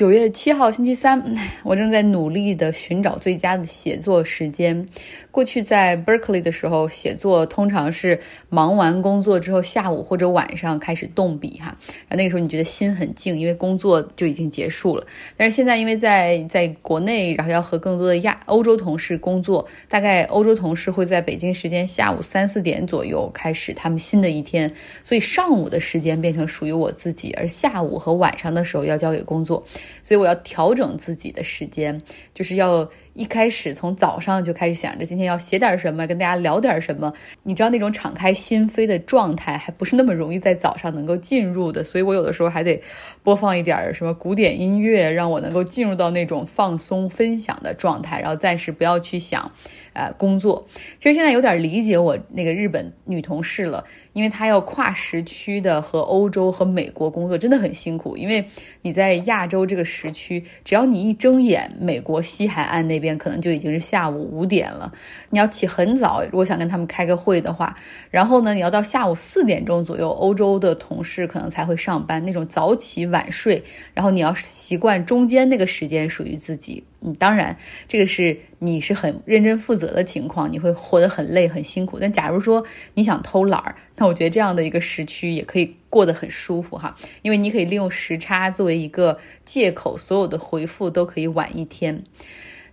九月七号星期三，我正在努力的寻找最佳的写作时间。过去在 Berkeley 的时候，写作通常是忙完工作之后，下午或者晚上开始动笔哈。那个时候你觉得心很静，因为工作就已经结束了。但是现在因为在在国内，然后要和更多的亚欧洲同事工作，大概欧洲同事会在北京时间下午三四点左右开始他们新的一天，所以上午的时间变成属于我自己，而下午和晚上的时候要交给工作，所以我要调整自己的时间，就是要。一开始从早上就开始想着今天要写点什么，跟大家聊点什么。你知道那种敞开心扉的状态，还不是那么容易在早上能够进入的。所以我有的时候还得播放一点什么古典音乐，让我能够进入到那种放松分享的状态，然后暂时不要去想。呃，工作其实现在有点理解我那个日本女同事了，因为她要跨时区的和欧洲和美国工作，真的很辛苦。因为你在亚洲这个时区，只要你一睁眼，美国西海岸那边可能就已经是下午五点了。你要起很早，如果想跟他们开个会的话，然后呢，你要到下午四点钟左右，欧洲的同事可能才会上班，那种早起晚睡，然后你要习惯中间那个时间属于自己。嗯，当然，这个是你是很认真负责的情况，你会活得很累很辛苦。但假如说你想偷懒儿，那我觉得这样的一个时区也可以过得很舒服哈，因为你可以利用时差作为一个借口，所有的回复都可以晚一天。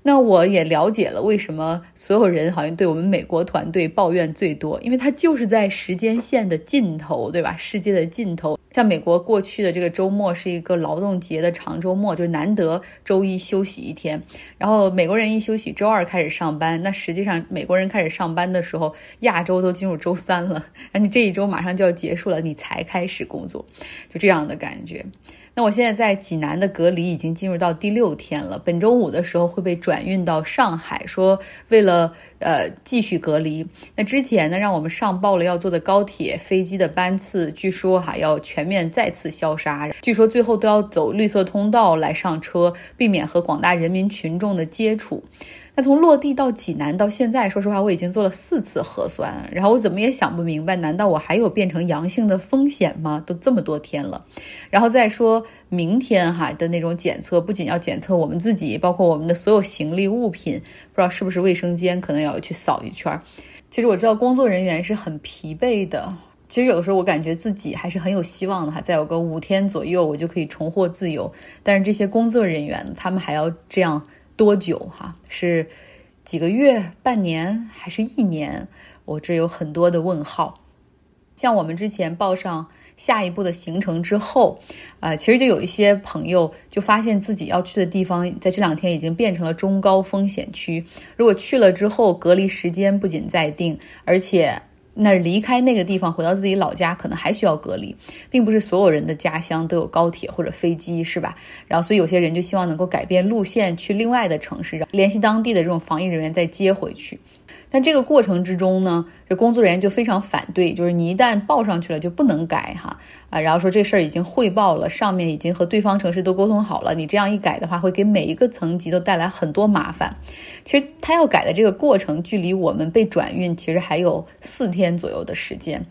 那我也了解了为什么所有人好像对我们美国团队抱怨最多，因为它就是在时间线的尽头，对吧？世界的尽头，像美国过去的这个周末是一个劳动节的长周末，就是难得周一休息一天，然后美国人一休息，周二开始上班。那实际上美国人开始上班的时候，亚洲都进入周三了，然后你这一周马上就要结束了，你才开始工作，就这样的感觉。那我现在在济南的隔离已经进入到第六天了，本周五的时候会被转运到上海，说为了呃继续隔离。那之前呢，让我们上报了要坐的高铁、飞机的班次，据说哈要全面再次消杀，据说最后都要走绿色通道来上车，避免和广大人民群众的接触。那从落地到济南到现在，说实话，我已经做了四次核酸，然后我怎么也想不明白，难道我还有变成阳性的风险吗？都这么多天了，然后再说明天哈的那种检测，不仅要检测我们自己，包括我们的所有行李物品，不知道是不是卫生间可能要去扫一圈。其实我知道工作人员是很疲惫的，其实有的时候我感觉自己还是很有希望的哈，再有个五天左右我就可以重获自由，但是这些工作人员他们还要这样。多久哈？是几个月、半年还是一年？我这有很多的问号。像我们之前报上下一步的行程之后，啊，其实就有一些朋友就发现自己要去的地方，在这两天已经变成了中高风险区。如果去了之后，隔离时间不仅在定，而且。那离开那个地方回到自己老家，可能还需要隔离，并不是所有人的家乡都有高铁或者飞机，是吧？然后，所以有些人就希望能够改变路线去另外的城市，联系当地的这种防疫人员再接回去。但这个过程之中呢，这工作人员就非常反对，就是你一旦报上去了就不能改哈啊，然后说这事儿已经汇报了，上面已经和对方城市都沟通好了，你这样一改的话，会给每一个层级都带来很多麻烦。其实他要改的这个过程，距离我们被转运其实还有四天左右的时间。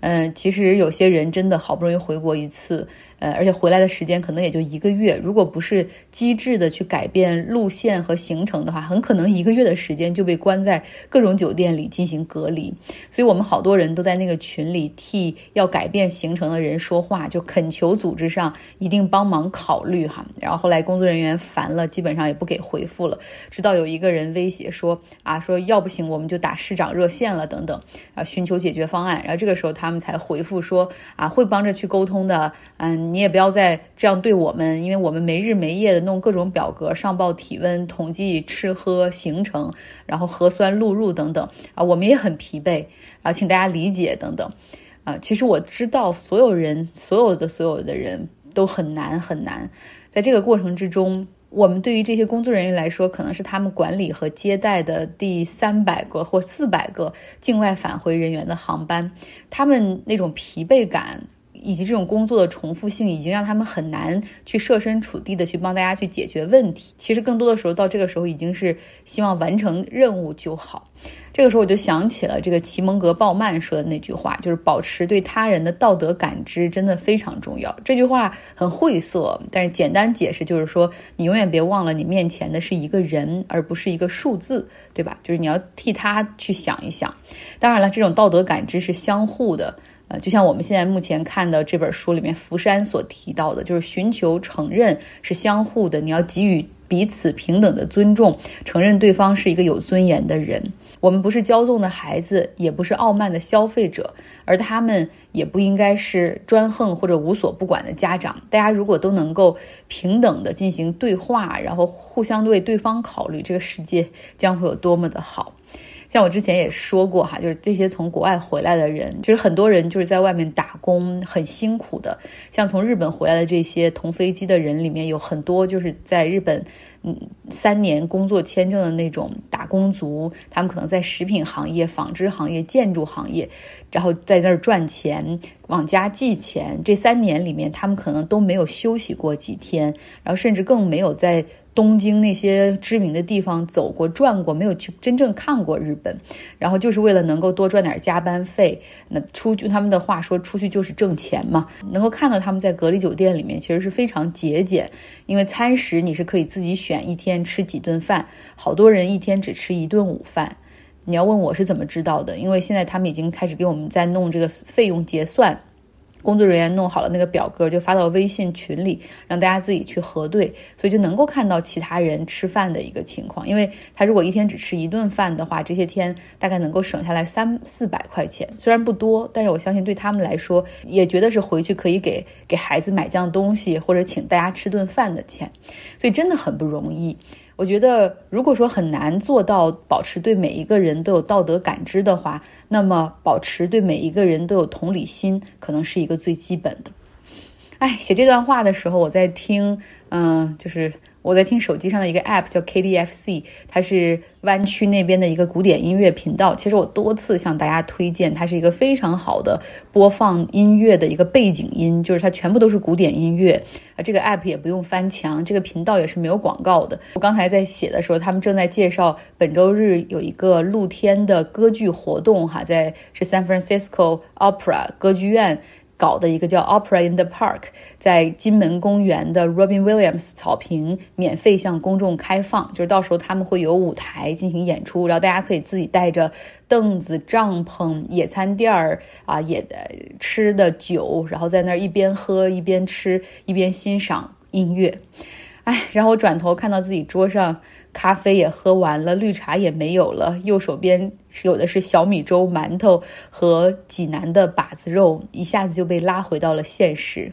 嗯，其实有些人真的好不容易回国一次。呃，而且回来的时间可能也就一个月，如果不是机智的去改变路线和行程的话，很可能一个月的时间就被关在各种酒店里进行隔离。所以我们好多人都在那个群里替要改变行程的人说话，就恳求组织上一定帮忙考虑哈。然后后来工作人员烦了，基本上也不给回复了，直到有一个人威胁说啊，说要不行我们就打市长热线了等等啊，寻求解决方案。然后这个时候他们才回复说啊，会帮着去沟通的，嗯。你也不要再这样对我们，因为我们没日没夜的弄各种表格上报体温、统计吃喝行程，然后核酸录入等等啊，我们也很疲惫啊，请大家理解等等啊。其实我知道，所有人、所有的、所有的人都很难很难，在这个过程之中，我们对于这些工作人员来说，可能是他们管理和接待的第三百个或四百个境外返回人员的航班，他们那种疲惫感。以及这种工作的重复性，已经让他们很难去设身处地的去帮大家去解决问题。其实更多的时候，到这个时候已经是希望完成任务就好。这个时候我就想起了这个齐蒙格鲍曼说的那句话，就是保持对他人的道德感知真的非常重要。这句话很晦涩，但是简单解释就是说，你永远别忘了你面前的是一个人，而不是一个数字，对吧？就是你要替他去想一想。当然了，这种道德感知是相互的。就像我们现在目前看的这本书里面，福山所提到的，就是寻求承认是相互的，你要给予彼此平等的尊重，承认对方是一个有尊严的人。我们不是骄纵的孩子，也不是傲慢的消费者，而他们也不应该是专横或者无所不管的家长。大家如果都能够平等的进行对话，然后互相为对方考虑，这个世界将会有多么的好。像我之前也说过哈，就是这些从国外回来的人，其实很多人就是在外面打工很辛苦的。像从日本回来的这些同飞机的人里面，有很多就是在日本。嗯，三年工作签证的那种打工族，他们可能在食品行业、纺织行业、建筑行业，然后在那儿赚钱，往家寄钱。这三年里面，他们可能都没有休息过几天，然后甚至更没有在。东京那些知名的地方走过转过，没有去真正看过日本，然后就是为了能够多赚点加班费。那出去他们的话说，出去就是挣钱嘛。能够看到他们在隔离酒店里面，其实是非常节俭，因为餐食你是可以自己选一天吃几顿饭，好多人一天只吃一顿午饭。你要问我是怎么知道的？因为现在他们已经开始给我们在弄这个费用结算。工作人员弄好了那个表格，就发到微信群里，让大家自己去核对，所以就能够看到其他人吃饭的一个情况。因为他如果一天只吃一顿饭的话，这些天大概能够省下来三四百块钱，虽然不多，但是我相信对他们来说，也觉得是回去可以给给孩子买样东西或者请大家吃顿饭的钱，所以真的很不容易。我觉得，如果说很难做到保持对每一个人都有道德感知的话，那么保持对每一个人都有同理心，可能是一个最基本的。哎，写这段话的时候，我在听，嗯，就是。我在听手机上的一个 app 叫 KDFC，它是湾区那边的一个古典音乐频道。其实我多次向大家推荐，它是一个非常好的播放音乐的一个背景音，就是它全部都是古典音乐啊。这个 app 也不用翻墙，这个频道也是没有广告的。我刚才在写的时候，他们正在介绍本周日有一个露天的歌剧活动，哈，在是 San Francisco Opera 歌剧院。搞的一个叫 Opera in the Park，在金门公园的 Robin Williams 草坪免费向公众开放，就是到时候他们会有舞台进行演出，然后大家可以自己带着凳子、帐篷、野餐垫儿啊，也吃的酒，然后在那儿一边喝一边吃一边欣赏音乐。哎，然后我转头看到自己桌上。咖啡也喝完了，绿茶也没有了，右手边有的是小米粥、馒头和济南的把子肉，一下子就被拉回到了现实。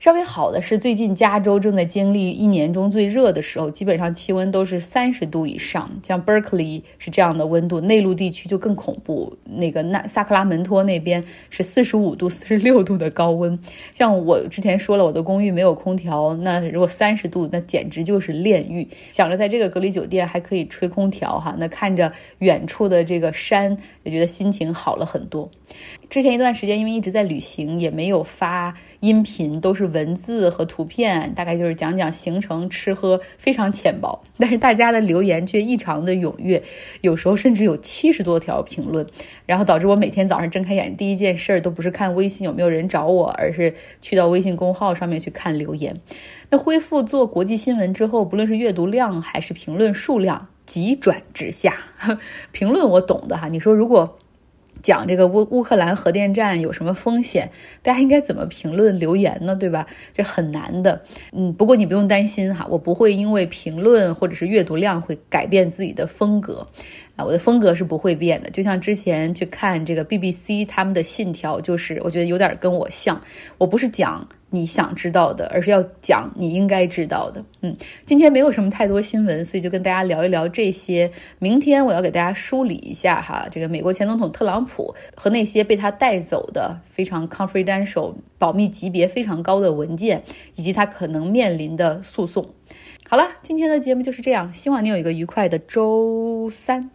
稍微好的是，最近加州正在经历一年中最热的时候，基本上气温都是三十度以上。像 Berkeley 是这样的温度，内陆地区就更恐怖。那个那萨克拉门托那边是四十五度、四十六度的高温。像我之前说了，我的公寓没有空调，那如果三十度，那简直就是炼狱。想着在这个隔离酒店还可以吹空调哈，那看着远处的这个山，也觉得心情好了很多。之前一段时间因为一直在旅行，也没有发。音频都是文字和图片，大概就是讲讲行程、吃喝，非常浅薄。但是大家的留言却异常的踊跃，有时候甚至有七十多条评论，然后导致我每天早上睁开眼第一件事都不是看微信有没有人找我，而是去到微信公号上面去看留言。那恢复做国际新闻之后，不论是阅读量还是评论数量急转直下。评论我懂的哈，你说如果。讲这个乌乌克兰核电站有什么风险？大家应该怎么评论留言呢？对吧？这很难的。嗯，不过你不用担心哈，我不会因为评论或者是阅读量会改变自己的风格。啊，我的风格是不会变的，就像之前去看这个 BBC 他们的信条，就是我觉得有点跟我像。我不是讲你想知道的，而是要讲你应该知道的。嗯，今天没有什么太多新闻，所以就跟大家聊一聊这些。明天我要给大家梳理一下哈，这个美国前总统特朗普和那些被他带走的非常 confidential 保密级别非常高的文件，以及他可能面临的诉讼。好了，今天的节目就是这样，希望你有一个愉快的周三。